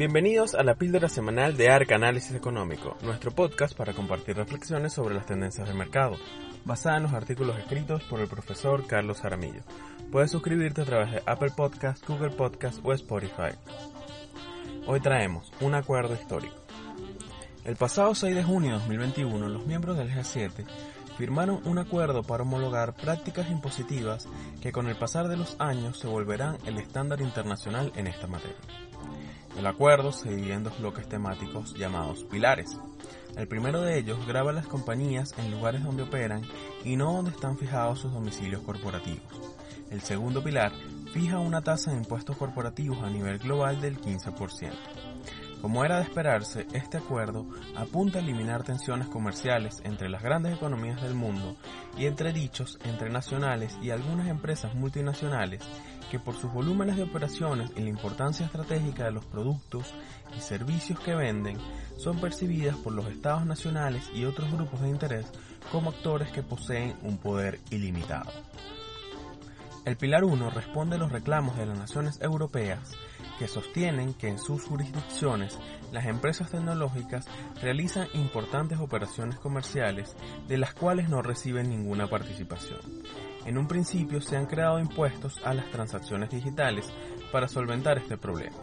Bienvenidos a la píldora semanal de ARC Análisis Económico, nuestro podcast para compartir reflexiones sobre las tendencias del mercado, basada en los artículos escritos por el profesor Carlos Jaramillo. Puedes suscribirte a través de Apple Podcasts, Google Podcasts o Spotify. Hoy traemos un acuerdo histórico. El pasado 6 de junio de 2021, los miembros del G7 firmaron un acuerdo para homologar prácticas impositivas que con el pasar de los años se volverán el estándar internacional en esta materia. El acuerdo se divide en dos bloques temáticos llamados pilares. El primero de ellos graba las compañías en lugares donde operan y no donde están fijados sus domicilios corporativos. El segundo pilar fija una tasa de impuestos corporativos a nivel global del 15%. Como era de esperarse, este acuerdo apunta a eliminar tensiones comerciales entre las grandes economías del mundo y entre dichos entre nacionales y algunas empresas multinacionales que por sus volúmenes de operaciones y la importancia estratégica de los productos y servicios que venden son percibidas por los estados nacionales y otros grupos de interés como actores que poseen un poder ilimitado. El Pilar 1 responde a los reclamos de las naciones europeas que sostienen que en sus jurisdicciones las empresas tecnológicas realizan importantes operaciones comerciales de las cuales no reciben ninguna participación. En un principio se han creado impuestos a las transacciones digitales para solventar este problema,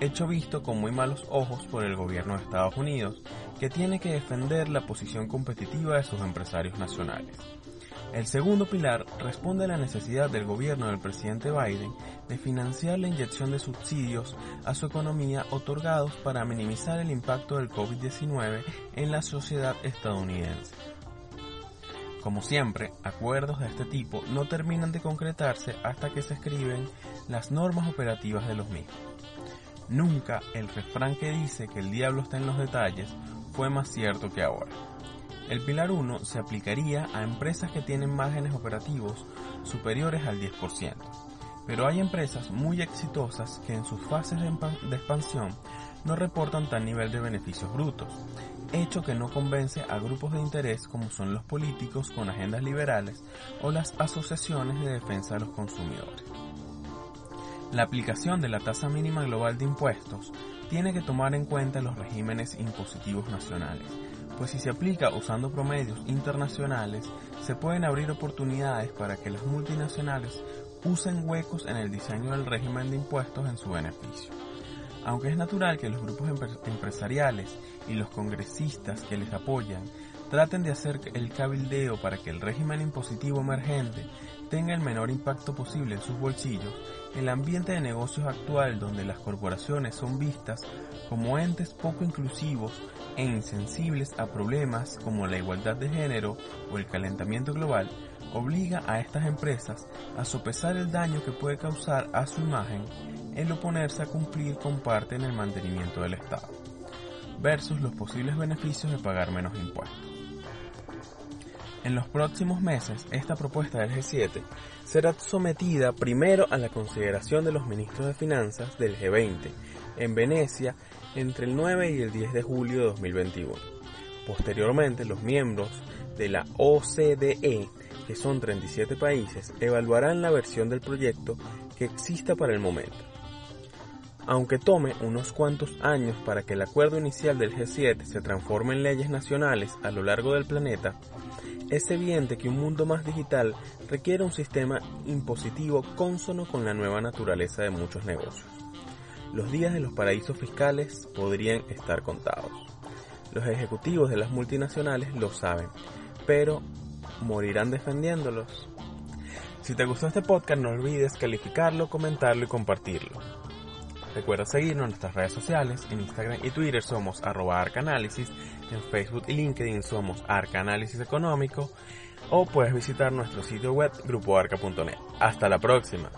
hecho visto con muy malos ojos por el gobierno de Estados Unidos, que tiene que defender la posición competitiva de sus empresarios nacionales. El segundo pilar responde a la necesidad del gobierno del presidente Biden de financiar la inyección de subsidios a su economía otorgados para minimizar el impacto del COVID-19 en la sociedad estadounidense. Como siempre, acuerdos de este tipo no terminan de concretarse hasta que se escriben las normas operativas de los mismos. Nunca el refrán que dice que el diablo está en los detalles fue más cierto que ahora. El pilar 1 se aplicaría a empresas que tienen márgenes operativos superiores al 10%, pero hay empresas muy exitosas que en sus fases de, expansión no reportan tal nivel de beneficios brutos, hecho que no convence a grupos de interés como son los políticos con agendas liberales o las asociaciones de defensa de los consumidores. La aplicación de la tasa mínima global de impuestos tiene que tomar en cuenta los regímenes impositivos nacionales, pues si se aplica usando promedios internacionales, se pueden abrir oportunidades para que las multinacionales usen huecos en el diseño del régimen de impuestos en su beneficio. Aunque es natural que los grupos empresariales y los congresistas que les apoyan traten de hacer el cabildeo para que el régimen impositivo emergente tenga el menor impacto posible en sus bolsillos, el ambiente de negocios actual donde las corporaciones son vistas como entes poco inclusivos e insensibles a problemas como la igualdad de género o el calentamiento global, obliga a estas empresas a sopesar el daño que puede causar a su imagen el oponerse a cumplir con parte en el mantenimiento del Estado, versus los posibles beneficios de pagar menos impuestos. En los próximos meses, esta propuesta del G7 será sometida primero a la consideración de los ministros de Finanzas del G20 en Venecia entre el 9 y el 10 de julio de 2021. Posteriormente, los miembros de la OCDE, que son 37 países, evaluarán la versión del proyecto que exista para el momento. Aunque tome unos cuantos años para que el acuerdo inicial del G7 se transforme en leyes nacionales a lo largo del planeta, es evidente que un mundo más digital requiere un sistema impositivo consono con la nueva naturaleza de muchos negocios los días de los paraísos fiscales podrían estar contados. Los ejecutivos de las multinacionales lo saben, pero morirán defendiéndolos. Si te gustó este podcast no olvides calificarlo, comentarlo y compartirlo. Recuerda seguirnos en nuestras redes sociales, en Instagram y Twitter somos arroba arcanálisis, en Facebook y LinkedIn somos arcanálisis económico o puedes visitar nuestro sitio web grupoarca.net. Hasta la próxima.